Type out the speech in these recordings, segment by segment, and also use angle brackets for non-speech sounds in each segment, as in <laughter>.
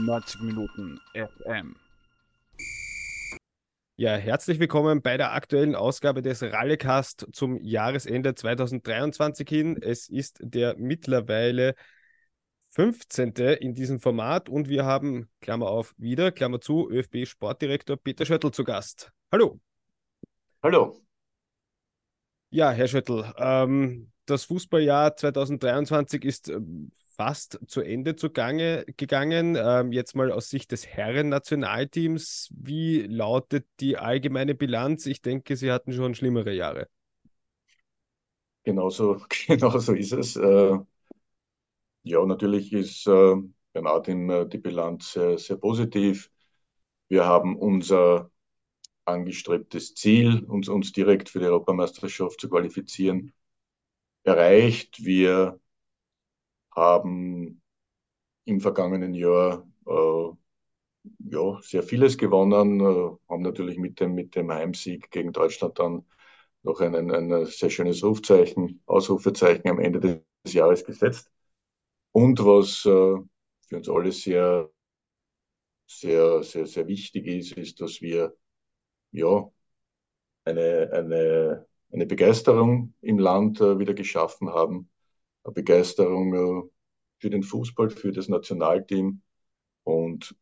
90 Minuten FM. Ja, herzlich willkommen bei der aktuellen Ausgabe des Rallycast zum Jahresende 2023 hin. Es ist der mittlerweile 15. in diesem Format und wir haben, Klammer auf, wieder, Klammer zu, ÖFB-Sportdirektor Peter Schöttl zu Gast. Hallo. Hallo. Ja, Herr Schöttl, ähm, das Fußballjahr 2023 ist ähm, fast zu Ende zugange, gegangen. Ähm, jetzt mal aus Sicht des Herren-Nationalteams. Wie lautet die allgemeine Bilanz? Ich denke, Sie hatten schon schlimmere Jahre. Genauso, <laughs> genauso ist es. Äh, ja, natürlich ist äh, bei Martin äh, die Bilanz sehr, sehr positiv. Wir haben unser angestrebtes Ziel, uns, uns direkt für die Europameisterschaft zu qualifizieren, erreicht. Wir haben im vergangenen Jahr äh, ja, sehr vieles gewonnen, äh, haben natürlich mit dem, mit dem Heimsieg gegen Deutschland dann noch ein, ein, sehr schönes Rufzeichen, Ausrufezeichen am Ende des Jahres gesetzt. Und was äh, für uns alle sehr, sehr, sehr, sehr wichtig ist, ist, dass wir ja, eine, eine, eine Begeisterung im Land wieder geschaffen haben. Eine Begeisterung äh, für den Fußball, für das Nationalteam. Und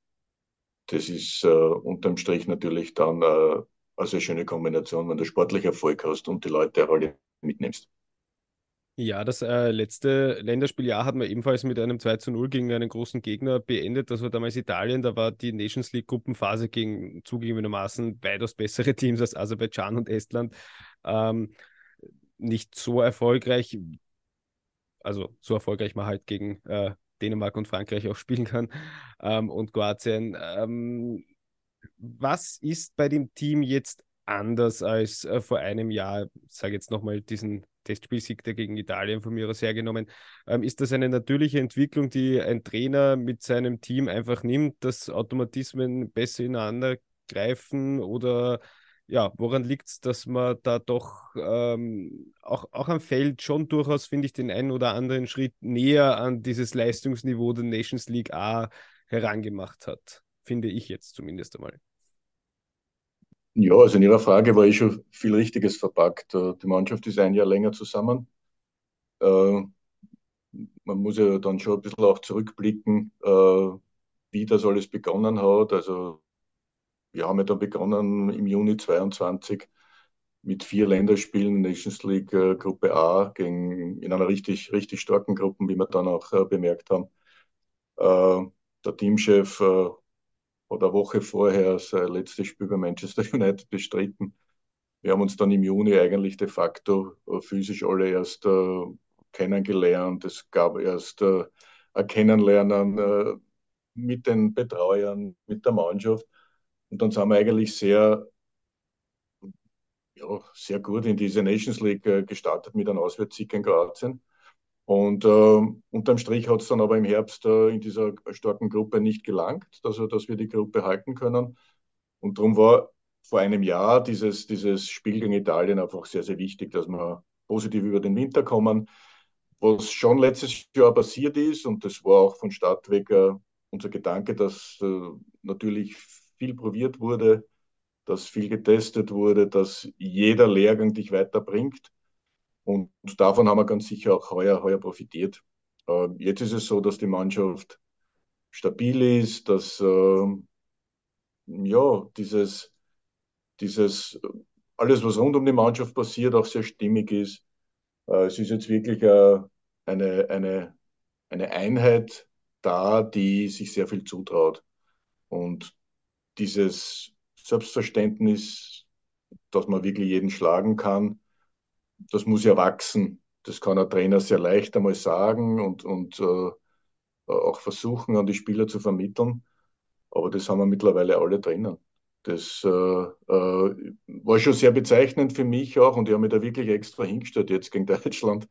das ist äh, unterm Strich natürlich dann äh, eine sehr schöne Kombination, wenn du sportlich Erfolg hast und die Leute alle mitnimmst. Ja, das äh, letzte Länderspieljahr hat man ebenfalls mit einem 2 zu 0 gegen einen großen Gegner beendet. Das war damals Italien. Da war die Nations League Gruppenphase gegen zugegebenermaßen weitaus bessere Teams als Aserbaidschan und Estland. Ähm, nicht so erfolgreich. Also so erfolgreich man halt gegen äh, Dänemark und Frankreich auch spielen kann ähm, und Kroatien. Ähm, was ist bei dem Team jetzt anders als äh, vor einem Jahr? Ich sage jetzt nochmal diesen Testspielsieg der gegen Italien von mir aus hergenommen. Ähm, ist das eine natürliche Entwicklung, die ein Trainer mit seinem Team einfach nimmt, dass Automatismen besser ineinander greifen oder ja, woran liegt es, dass man da doch ähm, auch, auch am Feld schon durchaus, finde ich, den einen oder anderen Schritt näher an dieses Leistungsniveau der Nations League A herangemacht hat? Finde ich jetzt zumindest einmal. Ja, also in Ihrer Frage war eh schon viel Richtiges verpackt. Äh, die Mannschaft ist ein Jahr länger zusammen. Äh, man muss ja dann schon ein bisschen auch zurückblicken, äh, wie das alles begonnen hat. Also wir haben ja dann begonnen im Juni 22 mit vier Länderspielen Nations League Gruppe A gegen, in einer richtig, richtig starken Gruppe, wie wir dann auch bemerkt haben. der Teamchef oder Woche vorher sein letztes Spiel bei Manchester <laughs> United bestritten. Wir haben uns dann im Juni eigentlich de facto äh, physisch alle erst äh, kennengelernt. Es gab erst äh, ein Kennenlernen äh, mit den Betreuern, mit der Mannschaft. Und dann sind wir eigentlich sehr, ja, sehr gut in diese Nations League äh, gestartet mit einem Auswärtssieg in Kroatien. Und äh, unterm Strich hat es dann aber im Herbst äh, in dieser starken Gruppe nicht gelangt, also dass wir die Gruppe halten können. Und darum war vor einem Jahr dieses, dieses Spiel gegen Italien einfach sehr, sehr wichtig, dass wir positiv über den Winter kommen. Was schon letztes Jahr passiert ist, und das war auch von Start weg äh, unser Gedanke, dass äh, natürlich viel probiert wurde, dass viel getestet wurde, dass jeder Lehrgang dich weiterbringt. Und davon haben wir ganz sicher auch heuer, heuer profitiert. Äh, jetzt ist es so, dass die Mannschaft stabil ist, dass äh, ja, dieses, dieses, alles, was rund um die Mannschaft passiert, auch sehr stimmig ist. Äh, es ist jetzt wirklich äh, eine, eine, eine Einheit da, die sich sehr viel zutraut. Und dieses Selbstverständnis, dass man wirklich jeden schlagen kann, das muss ja wachsen. Das kann ein Trainer sehr leicht einmal sagen und, und äh, auch versuchen, an die Spieler zu vermitteln. Aber das haben wir mittlerweile alle drinnen. Das äh, äh, war schon sehr bezeichnend für mich auch und ich habe mich da wirklich extra hingestellt jetzt gegen <laughs> Deutschland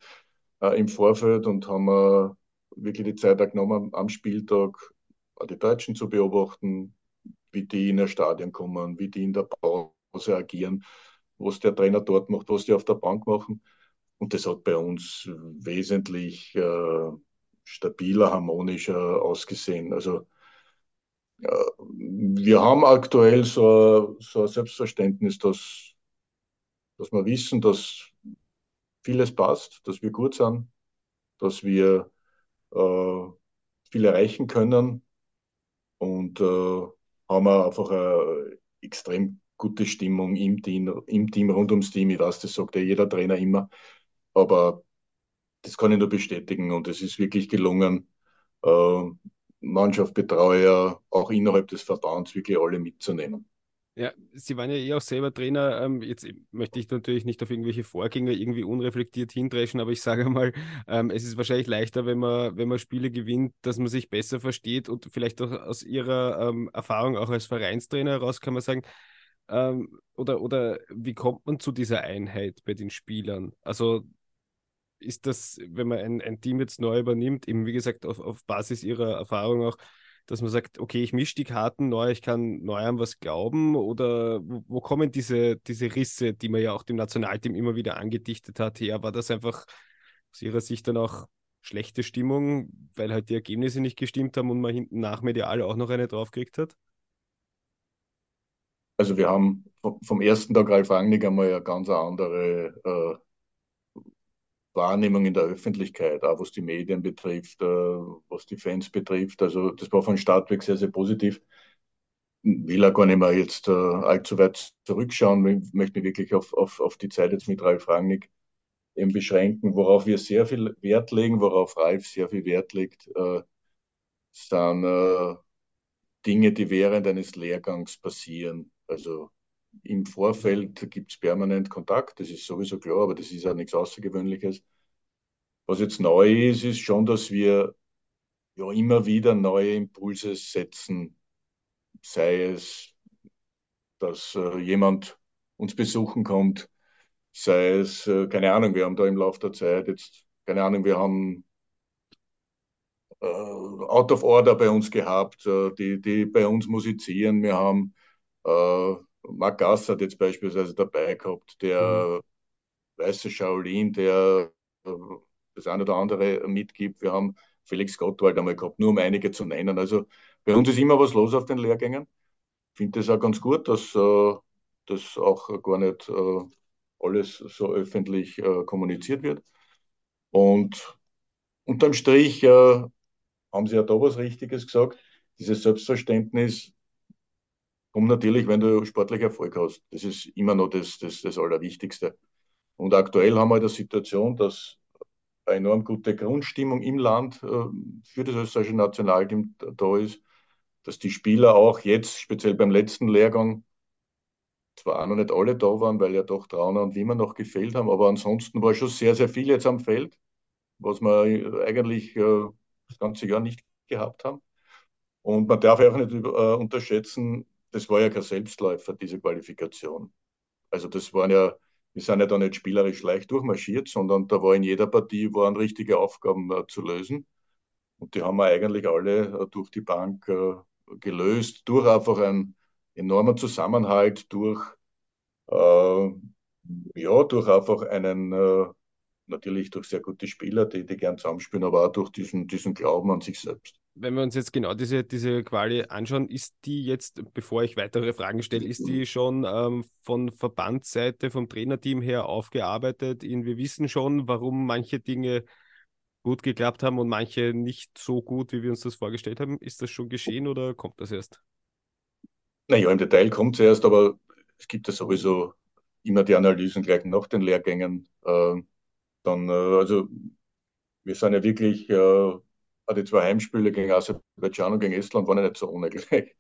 äh, im Vorfeld und haben äh, wirklich die Zeit genommen, am Spieltag die Deutschen zu beobachten, wie die in ein Stadion kommen, wie die in der Pause agieren was der Trainer dort macht, was die auf der Bank machen. Und das hat bei uns wesentlich äh, stabiler, harmonischer ausgesehen. Also wir haben aktuell so, so ein Selbstverständnis, dass, dass wir wissen, dass vieles passt, dass wir gut sind, dass wir äh, viel erreichen können und äh, haben einfach eine extrem gute Stimmung im Team, im Team, rund ums Team. Ich weiß, das sagt ja jeder Trainer immer, aber das kann ich nur bestätigen und es ist wirklich gelungen, äh, Mannschaft, Betreuer, auch innerhalb des Verbands wirklich alle mitzunehmen. Ja, Sie waren ja eh auch selber Trainer. Ähm, jetzt möchte ich natürlich nicht auf irgendwelche Vorgänger irgendwie unreflektiert hindreschen, aber ich sage mal, ähm, es ist wahrscheinlich leichter, wenn man, wenn man Spiele gewinnt, dass man sich besser versteht und vielleicht auch aus Ihrer ähm, Erfahrung auch als Vereinstrainer heraus kann man sagen, ähm, oder, oder wie kommt man zu dieser Einheit bei den Spielern? Also ist das, wenn man ein, ein Team jetzt neu übernimmt, eben wie gesagt auf, auf Basis Ihrer Erfahrung auch, dass man sagt, okay, ich mische die Karten neu, ich kann neu an was glauben? Oder wo, kommen diese, diese Risse, die man ja auch dem Nationalteam immer wieder angedichtet hat, her? War das einfach aus Ihrer Sicht dann auch schlechte Stimmung, weil halt die Ergebnisse nicht gestimmt haben und man hinten nach medial auch noch eine draufgekriegt hat? Also wir haben vom ersten Tag Ralf Rangnick einmal eine ganz andere äh, Wahrnehmung in der Öffentlichkeit, auch was die Medien betrifft, äh, was die Fans betrifft. Also das war von Start weg sehr, sehr positiv. Will auch gar nicht mehr jetzt äh, allzu weit zurückschauen. Ich möchte mich wirklich auf, auf, auf die Zeit jetzt mit Ralf Rangnick eben beschränken. Worauf wir sehr viel Wert legen, worauf Ralf sehr viel Wert legt, äh, sind Dinge, die während eines Lehrgangs passieren. Also im Vorfeld gibt es permanent Kontakt, das ist sowieso klar, aber das ist ja nichts Außergewöhnliches. Was jetzt neu ist, ist schon, dass wir ja immer wieder neue Impulse setzen, sei es, dass äh, jemand uns besuchen kommt, sei es, äh, keine Ahnung, wir haben da im Laufe der Zeit jetzt, keine Ahnung, wir haben äh, Out of Order bei uns gehabt, äh, die, die bei uns musizieren, wir haben äh, Mark Gass hat jetzt beispielsweise dabei gehabt, der mhm. weiße Shaolin, der äh, das eine oder andere mitgibt. Wir haben Felix Gottwald einmal gehabt, nur um einige zu nennen. Also bei uns ist immer was los auf den Lehrgängen. Ich finde das auch ganz gut, dass äh, das auch gar nicht äh, alles so öffentlich kommuniziert wird. Und unterm Strich haben Sie ja da was Richtiges gesagt. Dieses Selbstverständnis und natürlich, wenn du sportlich Erfolg hast. Das ist immer noch das, das, das Allerwichtigste. Und aktuell haben wir halt die Situation, dass eine enorm gute Grundstimmung im Land äh, für das österreichische Nationalteam da ist, dass die Spieler auch jetzt, speziell beim letzten Lehrgang, zwar auch noch nicht alle da waren, weil ja doch Trauner und Wimmer noch gefehlt haben, aber ansonsten war schon sehr, sehr viel jetzt am Feld, was wir eigentlich äh, das ganze Jahr nicht gehabt haben. Und man darf auch nicht äh, unterschätzen, das war ja kein Selbstläufer, diese Qualifikation. Also das waren ja, wir sind ja da nicht spielerisch leicht durchmarschiert, sondern da war in jeder Partie waren richtige Aufgaben äh, zu lösen. Und die haben wir eigentlich alle äh, durch die Bank äh, gelöst, durch einfach einen enormen Zusammenhalt, durch, äh, ja, durch einfach einen, äh, natürlich durch sehr gute Spieler, die, die gern zusammenspielen, aber auch durch diesen, diesen Glauben an sich selbst wenn wir uns jetzt genau diese, diese Quali anschauen, ist die jetzt, bevor ich weitere Fragen stelle, ist die schon ähm, von Verbandsseite, vom Trainerteam her aufgearbeitet? In, wir wissen schon, warum manche Dinge gut geklappt haben und manche nicht so gut, wie wir uns das vorgestellt haben. Ist das schon geschehen oder kommt das erst? Naja, im Detail kommt es erst, aber es gibt ja sowieso immer die Analysen gleich nach den Lehrgängen. Äh, dann, äh, also wir sind ja wirklich äh, die zwei Heimspiele gegen Aserbaidschan und gegen Estland waren ja nicht so ohne gleich.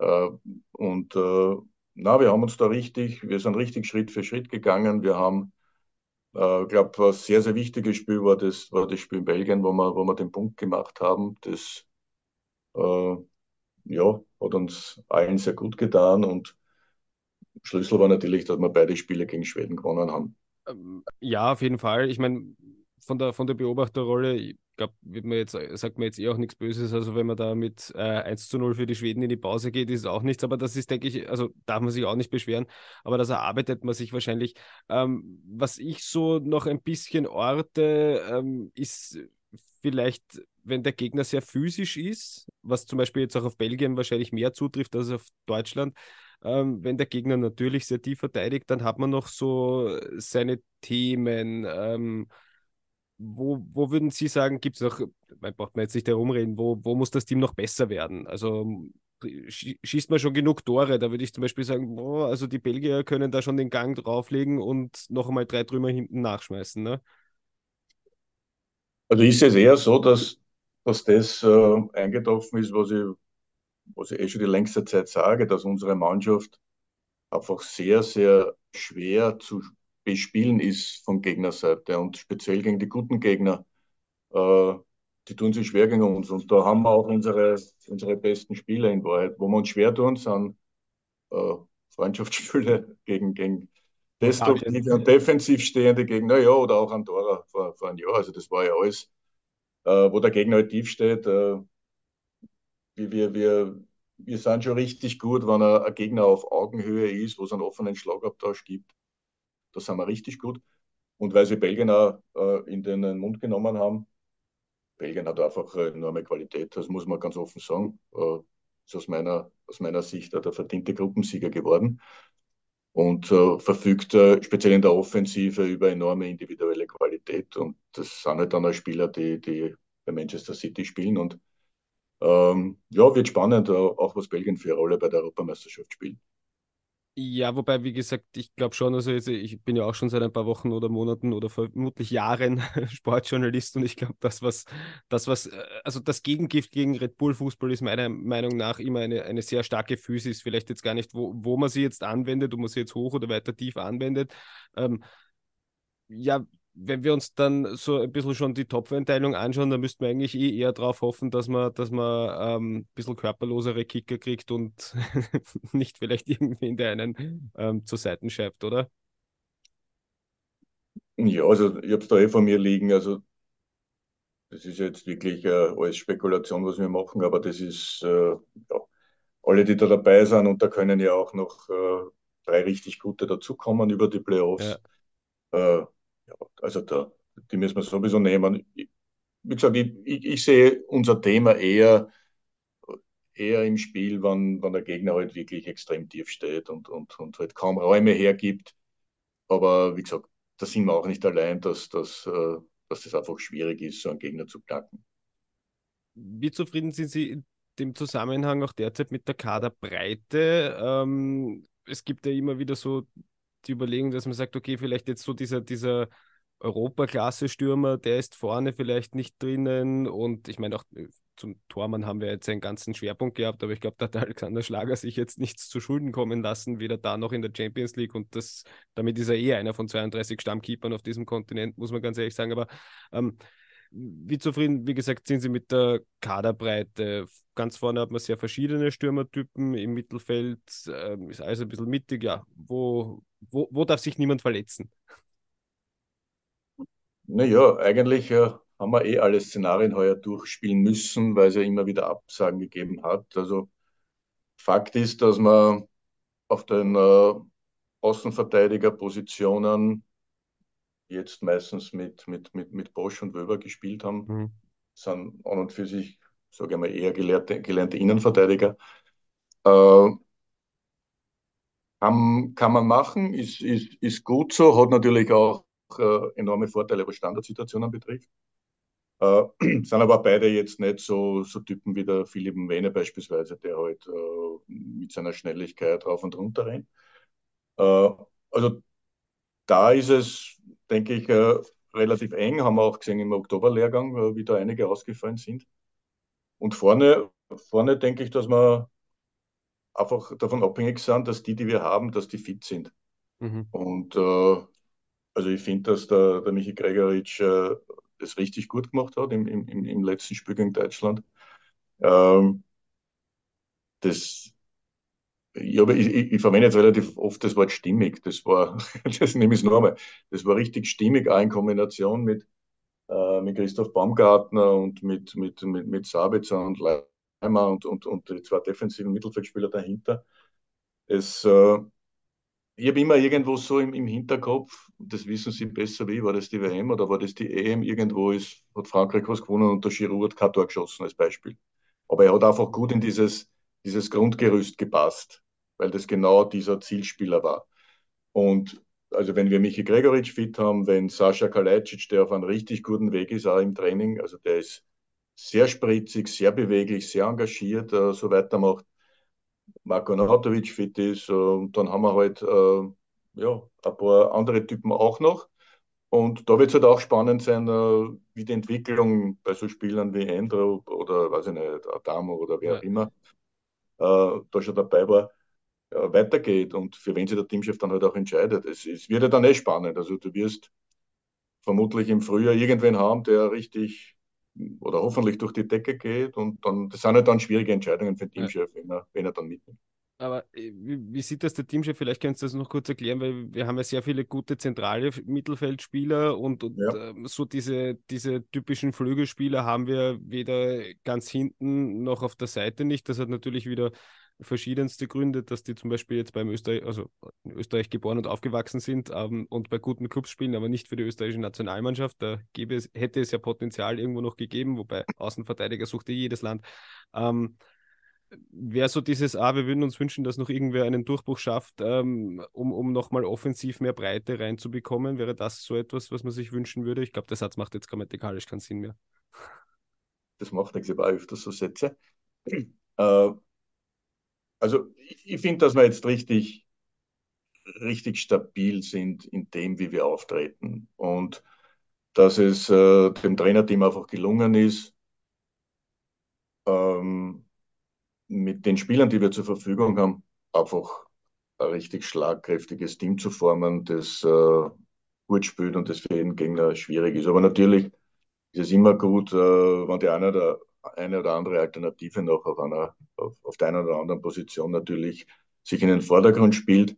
Äh, und äh, na, wir haben uns da richtig, wir sind richtig Schritt für Schritt gegangen. Wir haben, äh, glaube was sehr, sehr wichtiges Spiel war das, war das Spiel in Belgien, wo wir, wo wir den Punkt gemacht haben. Das äh, ja, hat uns allen sehr gut getan und Schlüssel war natürlich, dass wir beide Spiele gegen Schweden gewonnen haben. Ähm, ja, auf jeden Fall. Ich meine, von der, von der Beobachterrolle, glaube, sagt man jetzt eh auch nichts Böses. Also wenn man da mit äh, 1 zu 0 für die Schweden in die Pause geht, ist auch nichts. Aber das ist, denke ich, also darf man sich auch nicht beschweren. Aber das erarbeitet man sich wahrscheinlich. Ähm, was ich so noch ein bisschen orte, ähm, ist vielleicht, wenn der Gegner sehr physisch ist, was zum Beispiel jetzt auch auf Belgien wahrscheinlich mehr zutrifft als auf Deutschland, ähm, wenn der Gegner natürlich sehr tief verteidigt, dann hat man noch so seine Themen. Ähm, wo, wo würden Sie sagen, gibt es noch, man braucht man jetzt nicht herumreden, wo, wo muss das Team noch besser werden? Also schießt man schon genug Tore. Da würde ich zum Beispiel sagen, boah, also die Belgier können da schon den Gang drauflegen und noch einmal drei Trümmer hinten nachschmeißen. Ne? Also ist es eher so, dass, dass das äh, eingetroffen ist, was ich, was ich eh schon die längste Zeit sage, dass unsere Mannschaft einfach sehr, sehr schwer zu bespielen ist von Gegnerseite und speziell gegen die guten Gegner. Äh, die tun sich schwer gegen uns. Und da haben wir auch unsere, unsere besten Spiele in Wahrheit. Wo wir uns schwer tun, sind äh, Freundschaftsspiele <laughs> gegen, gegen destruktive und defensiv stehende Gegner, ja, oder auch Andorra vor, vor einem Jahr. Also das war ja alles, äh, wo der Gegner halt tief steht. Äh, wir, wir, wir, wir sind schon richtig gut, wenn ein, ein Gegner auf Augenhöhe ist, wo es einen offenen Schlagabtausch gibt. Da sind wir richtig gut. Und weil sie Belgien auch äh, in den Mund genommen haben, Belgien hat einfach enorme Qualität, das muss man ganz offen sagen. Äh, ist aus meiner, aus meiner Sicht der verdiente Gruppensieger geworden und äh, verfügt äh, speziell in der Offensive über enorme individuelle Qualität. Und das sind halt dann auch Spieler, die, die bei Manchester City spielen. Und ähm, ja, wird spannend, äh, auch was Belgien für eine Rolle bei der Europameisterschaft spielt. Ja, wobei, wie gesagt, ich glaube schon, also ich bin ja auch schon seit ein paar Wochen oder Monaten oder vermutlich Jahren <laughs> Sportjournalist und ich glaube, das, was, das, was, äh, also das Gegengift gegen Red Bull Fußball ist meiner Meinung nach immer eine, eine sehr starke Physis. Vielleicht jetzt gar nicht, wo, wo man sie jetzt anwendet, ob man sie jetzt hoch oder weiter tief anwendet. Ähm, ja, wenn wir uns dann so ein bisschen schon die Topfeinteilung anschauen, dann müssten wir eigentlich eh eher darauf hoffen, dass man, dass man ähm, ein bisschen körperlosere Kicker kriegt und <laughs> nicht vielleicht irgendwie in der einen ähm, zur Seite schreibt, oder? Ja, also ich habe es da eh von mir liegen. Also das ist jetzt wirklich äh, alles Spekulation, was wir machen, aber das ist äh, ja, alle, die da dabei sind und da können ja auch noch äh, drei richtig gute dazukommen über die Playoffs. Ja. Ja, also da, die müssen wir sowieso nehmen. Wie gesagt, ich, ich, ich sehe unser Thema eher, eher im Spiel, wenn, wenn der Gegner halt wirklich extrem tief steht und, und, und halt kaum Räume hergibt. Aber wie gesagt, da sind wir auch nicht allein, dass, dass, äh, dass das einfach schwierig ist, so einen Gegner zu knacken. Wie zufrieden sind Sie in dem Zusammenhang auch derzeit mit der Kaderbreite? Ähm, es gibt ja immer wieder so die Überlegung, dass man sagt, okay, vielleicht jetzt so dieser, dieser Europaklasse-Stürmer, der ist vorne vielleicht nicht drinnen. Und ich meine auch äh, zum Tormann haben wir jetzt einen ganzen Schwerpunkt gehabt, aber ich glaube, da hat Alexander Schlager sich jetzt nichts zu Schulden kommen lassen, weder da noch in der Champions League. Und das, damit ist er eh einer von 32 Stammkeepern auf diesem Kontinent, muss man ganz ehrlich sagen, aber ähm, wie zufrieden, wie gesagt, sind Sie mit der Kaderbreite? Ganz vorne hat man sehr verschiedene Stürmertypen, im Mittelfeld äh, ist alles ein bisschen mittig. Ja, wo, wo, wo darf sich niemand verletzen? Naja, eigentlich äh, haben wir eh alle Szenarien heuer durchspielen müssen, weil es ja immer wieder Absagen gegeben hat. Also Fakt ist, dass man auf den äh, Außenverteidigerpositionen jetzt meistens mit, mit, mit, mit Bosch und Wöber gespielt haben, mhm. sind an und für sich, sage ich mal, eher gelernte, gelernte Innenverteidiger. Äh, kann, kann man machen, ist, ist, ist gut so, hat natürlich auch äh, enorme Vorteile, was Standardsituationen betrifft. Äh, <clears throat> sind aber beide jetzt nicht so, so Typen wie der Philipp Mwene beispielsweise, der halt äh, mit seiner Schnelligkeit rauf und runter rennt. Äh, also da ist es denke ich, äh, relativ eng. Haben wir auch gesehen im Oktoberlehrgang, äh, wie da einige ausgefallen sind. Und vorne, vorne denke ich, dass wir einfach davon abhängig sind, dass die, die wir haben, dass die fit sind. Mhm. Und äh, also ich finde, dass der, der Michi Gregoritsch äh, das richtig gut gemacht hat im, im, im letzten Spiel gegen Deutschland. Ähm, das, ja, aber ich, ich, ich, verwende jetzt relativ oft das Wort stimmig. Das war, <laughs> das nehme ich nochmal. Das war richtig stimmig, auch in Kombination mit, äh, mit Christoph Baumgartner und mit, mit, mit, mit Sabitzer und Leimer und, und, und die zwei defensiven Mittelfeldspieler dahinter. Es, äh, ich habe immer irgendwo so im, im Hinterkopf, das wissen Sie besser wie, war das die WM oder war das die EM? Irgendwo ist, hat Frankreich was gewonnen und der Giroud hat kein Tor geschossen als Beispiel. Aber er hat einfach gut in dieses, dieses Grundgerüst gepasst, weil das genau dieser Zielspieler war. Und also wenn wir Michi Gregoritsch fit haben, wenn Sascha Kalajdzic, der auf einem richtig guten Weg ist, auch im Training, also der ist sehr spritzig, sehr beweglich, sehr engagiert, äh, so weitermacht, Marko Nautovic fit ist. Und dann haben wir halt äh, ja, ein paar andere Typen auch noch. Und da wird es halt auch spannend sein, äh, wie die Entwicklung bei so Spielern wie Andrew oder weiß ich nicht, Adamo oder wer auch immer äh, da schon dabei war, äh, weitergeht und für wen sich der Teamchef dann halt auch entscheidet. Es, es wird ja dann eh spannend. Also du wirst vermutlich im Frühjahr irgendwen haben, der richtig oder hoffentlich durch die Decke geht. Und dann, das sind halt dann schwierige Entscheidungen für den Teamchef, wenn, er, wenn er dann mitnimmt. Aber äh, wie, wie, sieht das der Teamchef? Vielleicht kannst du das noch kurz erklären, weil wir haben ja sehr viele gute zentrale Mittelfeldspieler und, und ja. äh, so diese, diese typischen Flügelspieler haben wir weder ganz hinten noch auf der Seite nicht. Das hat natürlich wieder verschiedenste Gründe, dass die zum Beispiel jetzt beim Österreich, also in Österreich geboren und aufgewachsen sind ähm, und bei guten Clubs spielen, aber nicht für die österreichische Nationalmannschaft. Da gäbe es, hätte es ja Potenzial irgendwo noch gegeben, wobei Außenverteidiger suchte jedes Land. Ähm, Wäre so dieses, ah, wir würden uns wünschen, dass noch irgendwer einen Durchbruch schafft, ähm, um, um nochmal offensiv mehr Breite reinzubekommen. Wäre das so etwas, was man sich wünschen würde? Ich glaube, der Satz macht jetzt grammatikalisch keinen Sinn mehr. Das macht nichts, ich habe öfters so Sätze. Äh, also ich, ich finde, dass wir jetzt richtig, richtig stabil sind in dem, wie wir auftreten. Und dass es äh, dem Trainerteam einfach gelungen ist, ähm, mit den Spielern, die wir zur Verfügung haben, einfach ein richtig schlagkräftiges Team zu formen, das äh, gut spielt und das für jeden Gegner schwierig ist. Aber natürlich ist es immer gut, äh, wenn die eine oder eine oder andere Alternative noch auf einer, auf, auf der einen oder anderen Position natürlich sich in den Vordergrund spielt.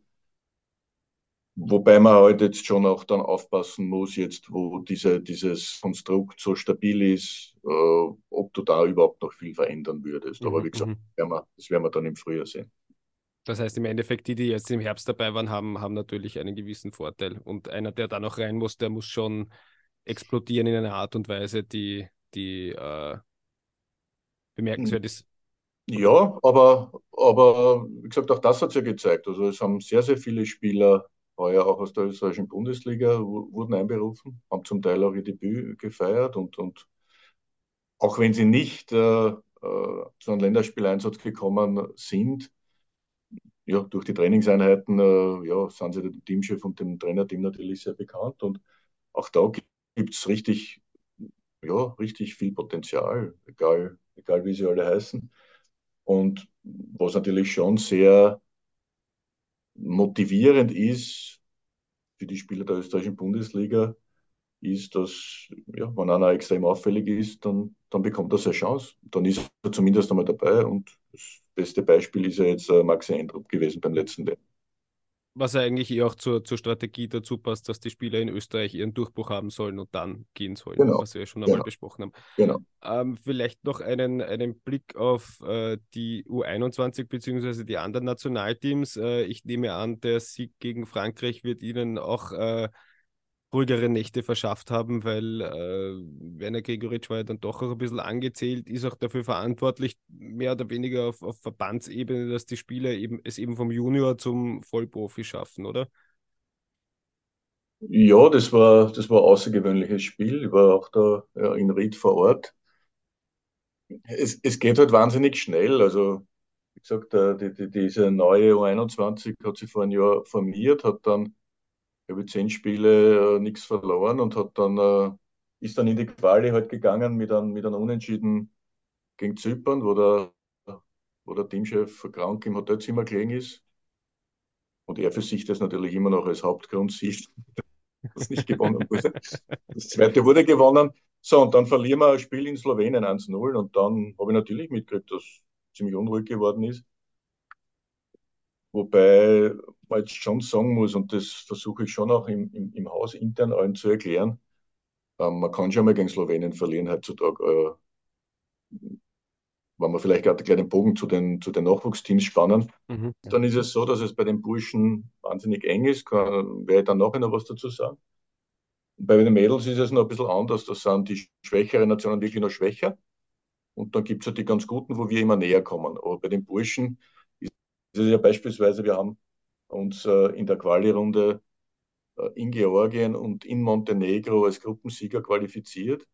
Wobei man halt jetzt schon auch dann aufpassen muss, jetzt wo diese, dieses Konstrukt so stabil ist, äh, ob du da überhaupt noch viel verändern würdest. Aber mhm, wie gesagt, mhm. werden wir, das werden wir dann im Frühjahr sehen. Das heißt, im Endeffekt, die, die jetzt im Herbst dabei waren, haben, haben natürlich einen gewissen Vorteil. Und einer, der da noch rein muss, der muss schon explodieren in einer Art und Weise, die, die äh, bemerkenswert ist. Ja, aber, aber wie gesagt, auch das hat es ja gezeigt. Also es haben sehr, sehr viele Spieler heuer auch aus der österreichischen Bundesliga wurden einberufen, haben zum Teil auch ihr Debüt gefeiert und, und auch wenn sie nicht äh, äh, zu einem Länderspieleinsatz gekommen sind, ja, durch die Trainingseinheiten äh, ja, sind sie dem Teamchef und dem Trainerteam natürlich sehr bekannt und auch da gibt es richtig, ja, richtig viel Potenzial, egal, egal wie sie alle heißen. Und was natürlich schon sehr motivierend ist für die Spieler der österreichischen Bundesliga, ist, dass, ja, wenn einer extrem auffällig ist, dann, dann bekommt er seine Chance. Dann ist er zumindest einmal dabei. Und das beste Beispiel ist ja jetzt äh, Maxi Eindruck gewesen beim letzten WM was eigentlich eh auch zur, zur Strategie dazu passt, dass die Spieler in Österreich ihren Durchbruch haben sollen und dann gehen sollen, genau. was wir ja schon einmal genau. besprochen haben. Genau. Ähm, vielleicht noch einen, einen Blick auf äh, die U21 bzw. die anderen Nationalteams. Äh, ich nehme an, der Sieg gegen Frankreich wird Ihnen auch äh, ruhigere Nächte verschafft haben, weil äh, Werner Gregoritsch war ja dann doch auch ein bisschen angezählt, ist auch dafür verantwortlich, mehr oder weniger auf, auf Verbandsebene, dass die Spieler eben, es eben vom Junior zum Vollprofi schaffen, oder? Ja, das war, das war ein außergewöhnliches Spiel. Ich war auch da ja, in Ried vor Ort. Es, es geht halt wahnsinnig schnell. Also, wie gesagt, die, die, diese neue U21 hat sich vor einem Jahr formiert, hat dann glaube ich, zehn Spiele äh, nichts verloren und hat dann, äh, ist dann in die Quali halt gegangen mit einem, mit einem Unentschieden gegen Zypern, wo der, wo der Teamchef krank im Hotelzimmer gelegen ist. Und er für sich das natürlich immer noch als Hauptgrund sieht, <laughs> dass nicht gewonnen wurde. Das zweite wurde gewonnen. So, und dann verlieren wir ein Spiel in Slowenien 1-0 und dann habe ich natürlich mitgekriegt, dass ziemlich unruhig geworden ist. Wobei man jetzt schon sagen muss, und das versuche ich schon auch im, im, im Haus intern allen zu erklären, ähm, man kann schon mal gegen Slowenien verlieren heutzutage. Äh, wenn wir vielleicht gerade den Bogen zu den, zu den Nachwuchsteams spannen, mhm. dann ist es so, dass es bei den Burschen wahnsinnig eng ist. Kann, werde ich dann nachher noch was dazu sagen. Bei den Mädels ist es noch ein bisschen anders. Das sind die schwächeren Nationen wirklich noch schwächer. Und dann gibt es ja die ganz guten, wo wir immer näher kommen. Aber bei den Burschen ist es ja beispielsweise, wir haben uns äh, in der Quali-Runde äh, in Georgien und in Montenegro als Gruppensieger qualifiziert.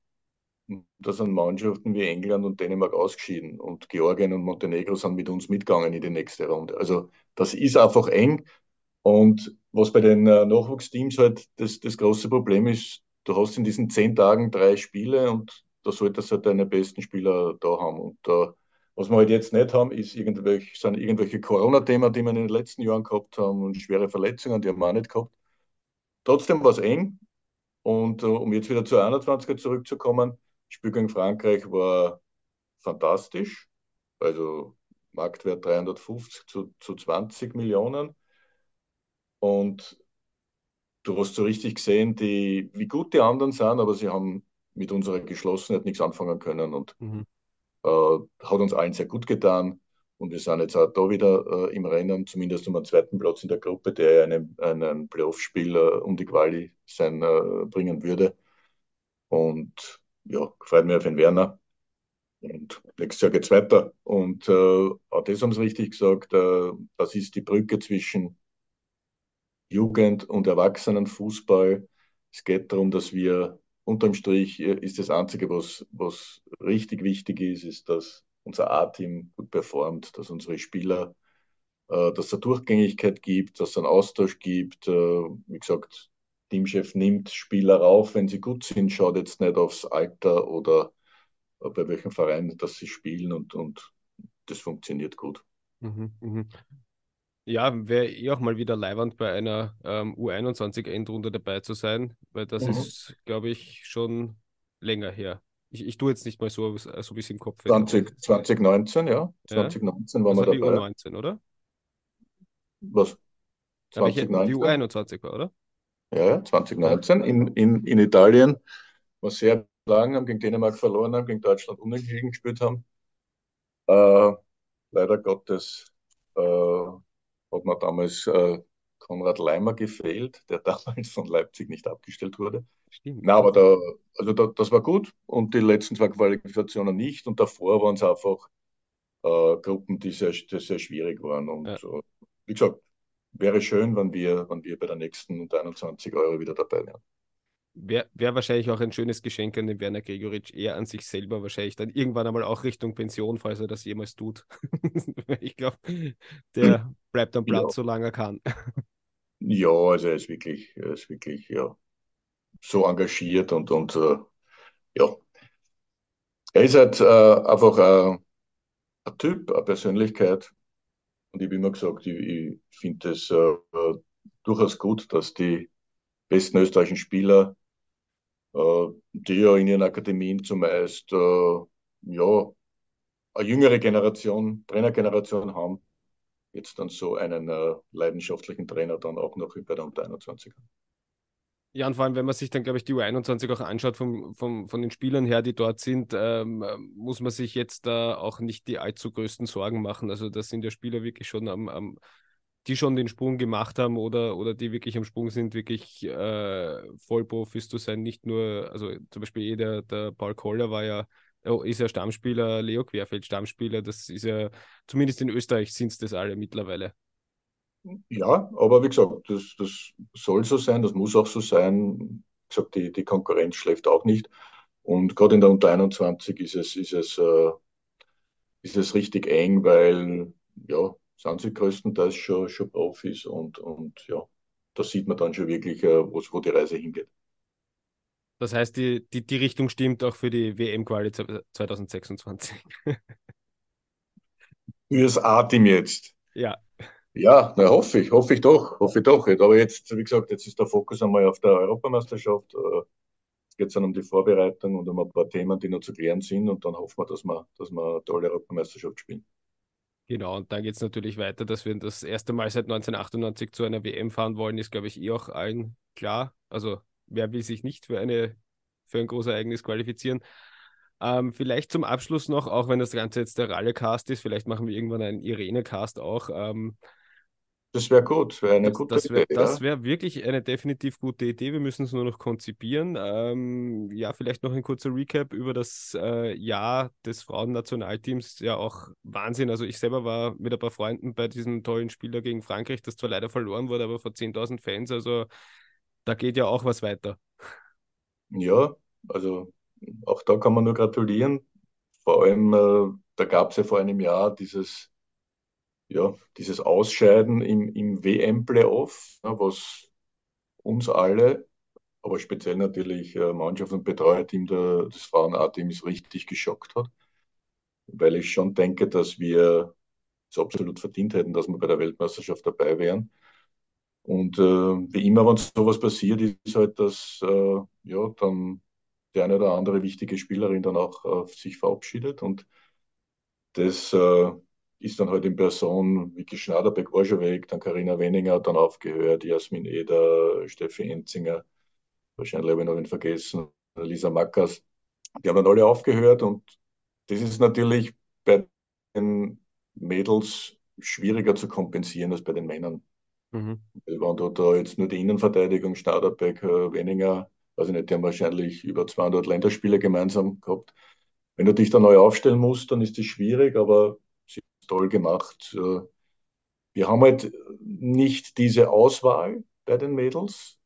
Da sind Mannschaften wie England und Dänemark ausgeschieden und Georgien und Montenegro sind mit uns mitgegangen in die nächste Runde. Also das ist einfach eng. Und was bei den äh, Nachwuchsteams halt das, das große Problem ist, du hast in diesen zehn Tagen drei Spiele und da solltest du halt deine besten Spieler da haben. Und äh, was wir halt jetzt nicht haben, ist irgendwelche, sind irgendwelche Corona-Themen, die wir in den letzten Jahren gehabt haben und schwere Verletzungen, die haben wir auch nicht gehabt. Trotzdem war es eng. Und uh, um jetzt wieder zur 21er zurückzukommen, Spiel gegen Frankreich war fantastisch. Also Marktwert 350 zu, zu 20 Millionen. Und du hast so richtig gesehen, die, wie gut die anderen sind, aber sie haben mit unserer Geschlossenheit nichts anfangen können und mhm. Äh, hat uns allen sehr gut getan. Und wir sind jetzt auch da wieder äh, im Rennen, zumindest um einen zweiten Platz in der Gruppe, der einen, einen Playoff-Spiel äh, um die Quali sein, äh, bringen würde. Und ja, gefreut mich auf den Werner. Und nächstes Jahr geht es weiter. Und äh, auch das haben sie richtig gesagt, äh, das ist die Brücke zwischen Jugend- und Erwachsenenfußball. Es geht darum, dass wir unterm Strich äh, ist das Einzige, was, was richtig wichtig ist, ist, dass unser A-Team gut performt, dass unsere Spieler, äh, dass es eine Durchgängigkeit gibt, dass es einen Austausch gibt. Äh, wie gesagt, Teamchef nimmt Spieler rauf, wenn sie gut sind, schaut jetzt nicht aufs Alter oder bei welchem Verein, dass sie spielen und, und das funktioniert gut. Mhm, mhm. Ja, wäre eh auch mal wieder leiwand bei einer ähm, U21-Endrunde dabei zu sein, weil das mhm. ist, glaube ich, schon länger her. Ich, ich tue jetzt nicht mal so, so wie es im Kopf 20, 2019, ja. 2019 ja? waren wir dabei. Die U19, oder? Was? 2019? Die U21 war, oder? Ja, 2019 in, in, in Italien, war sehr lang, haben gegen Dänemark verloren haben, gegen Deutschland unentschieden gespielt haben. Äh, leider Gottes äh, hat mir damals äh, Konrad Leimer gefehlt, der <laughs> damals von Leipzig nicht abgestellt wurde. Stimmt. Na, aber da, also da, das war gut und die letzten zwei Qualifikationen nicht und davor waren es einfach äh, Gruppen, die sehr, die sehr schwierig waren. Und ja. wie gesagt, wäre schön, wenn wir, wenn wir bei der nächsten unter 21 Euro wieder dabei wären. Wäre wär wahrscheinlich auch ein schönes Geschenk an den Werner Gregoritsch, eher an sich selber wahrscheinlich dann irgendwann einmal auch Richtung Pension, falls er das jemals tut. <laughs> ich glaube, der bleibt am Platz, ja. solange er kann. ja, also er ist wirklich, er ist wirklich, ja, so engagiert und, und äh, ja. Er ist halt äh, einfach äh, ein Typ, eine Persönlichkeit, und ich habe immer gesagt, ich, ich finde es äh, durchaus gut, dass die besten österreichischen Spieler, äh, die ja in ihren Akademien zumeist äh, ja, eine jüngere Generation, Trainergeneration haben, jetzt dann so einen äh, leidenschaftlichen Trainer dann auch noch bei der Unter 21 haben. Ja, und vor allem, wenn man sich dann, glaube ich, die U21 auch anschaut, vom, vom, von den Spielern her, die dort sind, ähm, muss man sich jetzt da auch nicht die allzu größten Sorgen machen. Also, das sind ja Spieler wirklich schon am, am die schon den Sprung gemacht haben oder, oder die wirklich am Sprung sind, wirklich äh, Vollprofis zu sein. Nicht nur, also zum Beispiel eh der, der Paul Koller war ja, ist ja Stammspieler, Leo Querfeld Stammspieler, das ist ja, zumindest in Österreich sind es das alle mittlerweile. Ja, aber wie gesagt, das, das soll so sein, das muss auch so sein. Wie gesagt, die, die Konkurrenz schläft auch nicht. Und gerade in der Unter 21 ist es, ist es, äh, ist es richtig eng, weil ja, sind sie größtenteils schon, schon Profis und, und ja, da sieht man dann schon wirklich, äh, wo, wo die Reise hingeht. Das heißt, die, die, die Richtung stimmt auch für die WM-Quali 2026. <laughs> Fürs A-Team jetzt. Ja. Ja, na, hoffe ich, hoffe ich doch, hoffe ich doch. Aber jetzt, wie gesagt, jetzt ist der Fokus einmal auf der Europameisterschaft. Äh, jetzt geht es dann um die Vorbereitung und um ein paar Themen, die noch zu klären sind. Und dann hoffen wir, dass wir, dass wir eine tolle Europameisterschaft spielen. Genau, und dann geht es natürlich weiter, dass wir das erste Mal seit 1998 zu einer WM fahren wollen, ist, glaube ich, eh auch allen klar. Also, wer will sich nicht für, eine, für ein großes Ereignis qualifizieren? Ähm, vielleicht zum Abschluss noch, auch wenn das Ganze jetzt der Ralle-Cast ist, vielleicht machen wir irgendwann einen Irene-Cast auch. Ähm, das wäre gut, wäre eine das, gute das wär, Idee. Das ja. wäre wirklich eine definitiv gute Idee. Wir müssen es nur noch konzipieren. Ähm, ja, vielleicht noch ein kurzer Recap über das äh, Jahr des Frauennationalteams. Ja, auch Wahnsinn. Also ich selber war mit ein paar Freunden bei diesem tollen Spieler gegen Frankreich, das zwar leider verloren wurde, aber vor 10.000 Fans. Also da geht ja auch was weiter. Ja, also auch da kann man nur gratulieren. Vor allem, äh, da gab es ja vor einem Jahr dieses, ja, dieses Ausscheiden im, im WM-Playoff, was uns alle, aber speziell natürlich äh, Mannschaft und Betreuerteam der, des Frauen-A-Teams richtig geschockt hat. Weil ich schon denke, dass wir es absolut verdient hätten, dass wir bei der Weltmeisterschaft dabei wären. Und äh, wie immer, wenn sowas passiert, ist halt, dass äh, ja, dann die eine oder andere wichtige Spielerin dann auch äh, sich verabschiedet. Und das äh, ist dann halt in Person, Vicky Schnaderbeck war schon weg, dann Karina Wenninger hat dann aufgehört, Jasmin Eder, Steffi Enzinger, wahrscheinlich habe ich noch einen vergessen, Lisa Mackers. Die haben dann alle aufgehört und das ist natürlich bei den Mädels schwieriger zu kompensieren als bei den Männern. Mhm. Wenn du da jetzt nur die Innenverteidigung, Stauderbeck, äh, weniger, also nicht, die haben wahrscheinlich über 200 Länderspiele gemeinsam gehabt. Wenn du dich da neu aufstellen musst, dann ist das schwierig, aber toll gemacht. Äh, wir haben halt nicht diese Auswahl bei den Mädels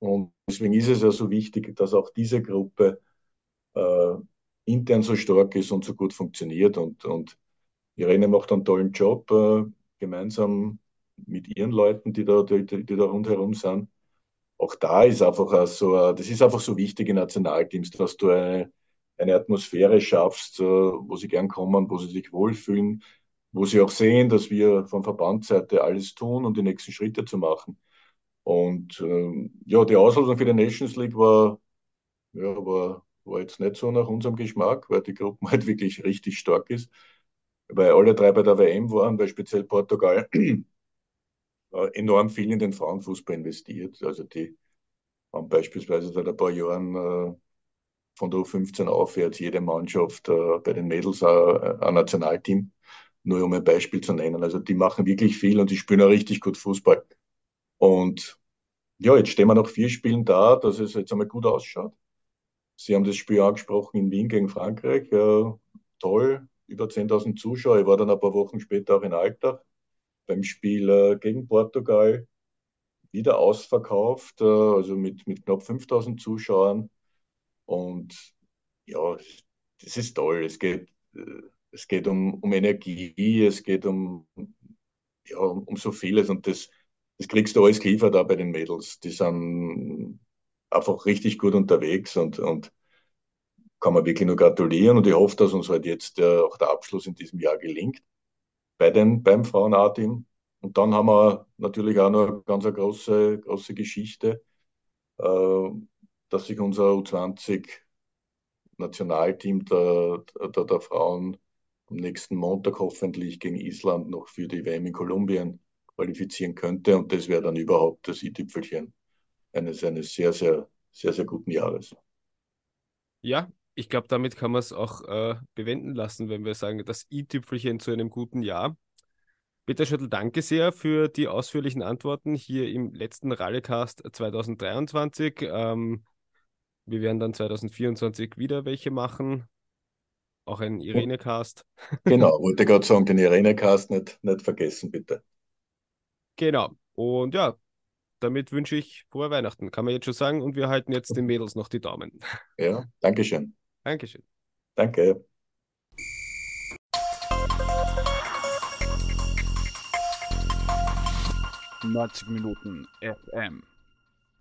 und deswegen ist es ja so wichtig, dass auch diese Gruppe äh, intern so stark ist und so gut funktioniert und, und Irene macht einen tollen Job, äh, gemeinsam mit ihren Leuten, die da, die, die da rundherum sind. Auch da ist einfach so, das ist einfach so wichtig in Nationalteams, dass du eine, eine Atmosphäre schaffst, wo sie gern kommen, wo sie sich wohlfühlen, wo sie auch sehen, dass wir von Verbandsseite alles tun, um die nächsten Schritte zu machen. Und ähm, ja, die Auslosung für die Nations League war, ja, war, war jetzt nicht so nach unserem Geschmack, weil die Gruppe <laughs> halt wirklich richtig stark ist. Weil alle drei bei der WM waren, weil speziell Portugal <clears throat> äh, enorm viel in den Frauenfußball investiert. Also die haben beispielsweise seit ein paar Jahren äh, von der U15 aufwärts jede Mannschaft äh, bei den Mädels ein Nationalteam, nur um ein Beispiel zu nennen. Also die machen wirklich viel und die spielen auch richtig gut Fußball. Und ja, jetzt stehen wir nach vier Spielen da, dass es jetzt einmal gut ausschaut. Sie haben das Spiel angesprochen in Wien gegen Frankreich. Äh, toll, über 10.000 Zuschauer. Ich war dann ein paar Wochen später auch in Alltag beim Spiel äh, gegen Portugal wieder ausverkauft, äh, also mit, mit knapp 5000 Zuschauern. Und ja, das ist toll. Es geht, äh, es geht um, um Energie, es geht um, ja, um, um so vieles und das, das kriegst du alles geliefert da bei den Mädels. Die sind einfach richtig gut unterwegs und, und kann man wirklich nur gratulieren und ich hoffe, dass uns halt jetzt äh, auch der Abschluss in diesem Jahr gelingt bei den, beim Frauen-A-Team. Und dann haben wir natürlich auch noch eine ganz eine große, große Geschichte, äh, dass sich unser U20-Nationalteam der, der, der Frauen am nächsten Montag hoffentlich gegen Island noch für die WM in Kolumbien qualifizieren könnte. Und das wäre dann überhaupt das i-Tüpfelchen eines, eines sehr, sehr, sehr, sehr guten Jahres. Ja, ich glaube, damit kann man es auch äh, bewenden lassen, wenn wir sagen, das i-Tüpfelchen zu einem guten Jahr. Peter Schüttel, danke sehr für die ausführlichen Antworten hier im letzten Rallycast 2023. Ähm, wir werden dann 2024 wieder welche machen. Auch ein Irene-Cast. Genau, <laughs> wollte gerade sagen, den Irene-Cast nicht, nicht vergessen, bitte. Genau. Und ja, damit wünsche ich frohe Weihnachten, kann man jetzt schon sagen. Und wir halten jetzt den Mädels noch die Daumen. <laughs> Ja, Dankeschön. Dankeschön. Danke. Neunzig Minuten FM.